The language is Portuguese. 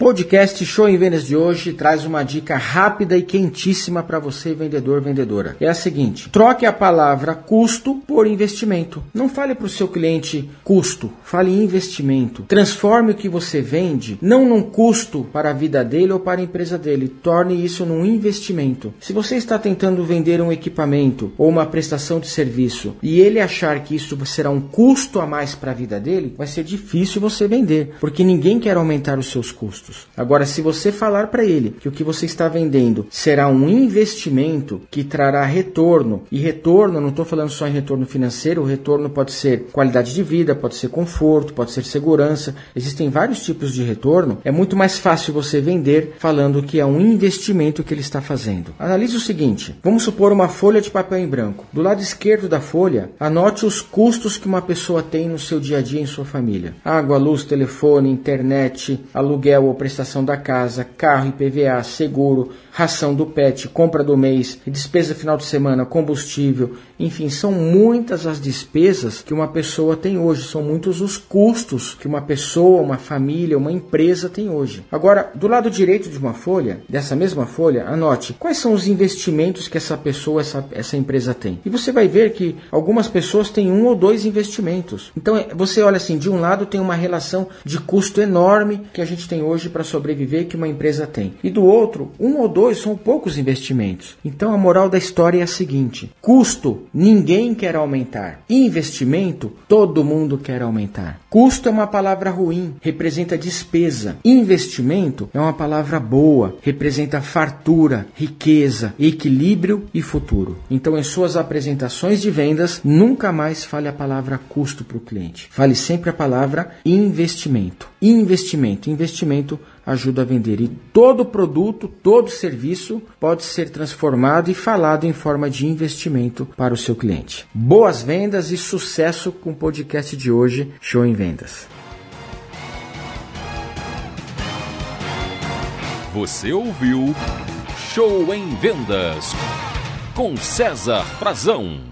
Podcast Show em Vendas de hoje traz uma dica rápida e quentíssima para você, vendedor, vendedora. É a seguinte: troque a palavra custo por investimento. Não fale para o seu cliente custo, fale investimento. Transforme o que você vende não num custo para a vida dele ou para a empresa dele. Torne isso num investimento. Se você está tentando vender um equipamento ou uma prestação de serviço e ele achar que isso será um custo a mais para a vida dele, vai ser difícil você vender, porque ninguém quer aumentar os seus custos. Agora, se você falar para ele que o que você está vendendo será um investimento que trará retorno, e retorno, não estou falando só em retorno financeiro, o retorno pode ser qualidade de vida, pode ser conforto, pode ser segurança, existem vários tipos de retorno. É muito mais fácil você vender falando que é um investimento que ele está fazendo. Analise o seguinte: vamos supor uma folha de papel em branco. Do lado esquerdo da folha, anote os custos que uma pessoa tem no seu dia a dia em sua família: água, luz, telefone, internet, aluguel prestação da casa, carro, IPVA, seguro, ração do pet, compra do mês, despesa final de semana, combustível, enfim, são muitas as despesas que uma pessoa tem hoje, são muitos os custos que uma pessoa, uma família, uma empresa tem hoje. Agora, do lado direito de uma folha, dessa mesma folha, anote quais são os investimentos que essa pessoa, essa, essa empresa tem. E você vai ver que algumas pessoas têm um ou dois investimentos. Então, é, você olha assim, de um lado tem uma relação de custo enorme que a gente tem hoje para sobreviver que uma empresa tem. E do outro, um ou dois são poucos investimentos. Então, a moral da história é a seguinte: custo ninguém quer aumentar. Investimento, todo mundo quer aumentar. Custo é uma palavra ruim, representa despesa. Investimento é uma palavra boa, representa fartura, riqueza, equilíbrio e futuro. Então, em suas apresentações de vendas, nunca mais fale a palavra custo para o cliente. Fale sempre a palavra investimento. Investimento, investimento ajuda a vender. E todo produto, todo serviço pode ser transformado e falado em forma de investimento para o seu cliente. Boas vendas e sucesso com o podcast de hoje, Show em Vendas. Você ouviu Show em Vendas com César Frazão.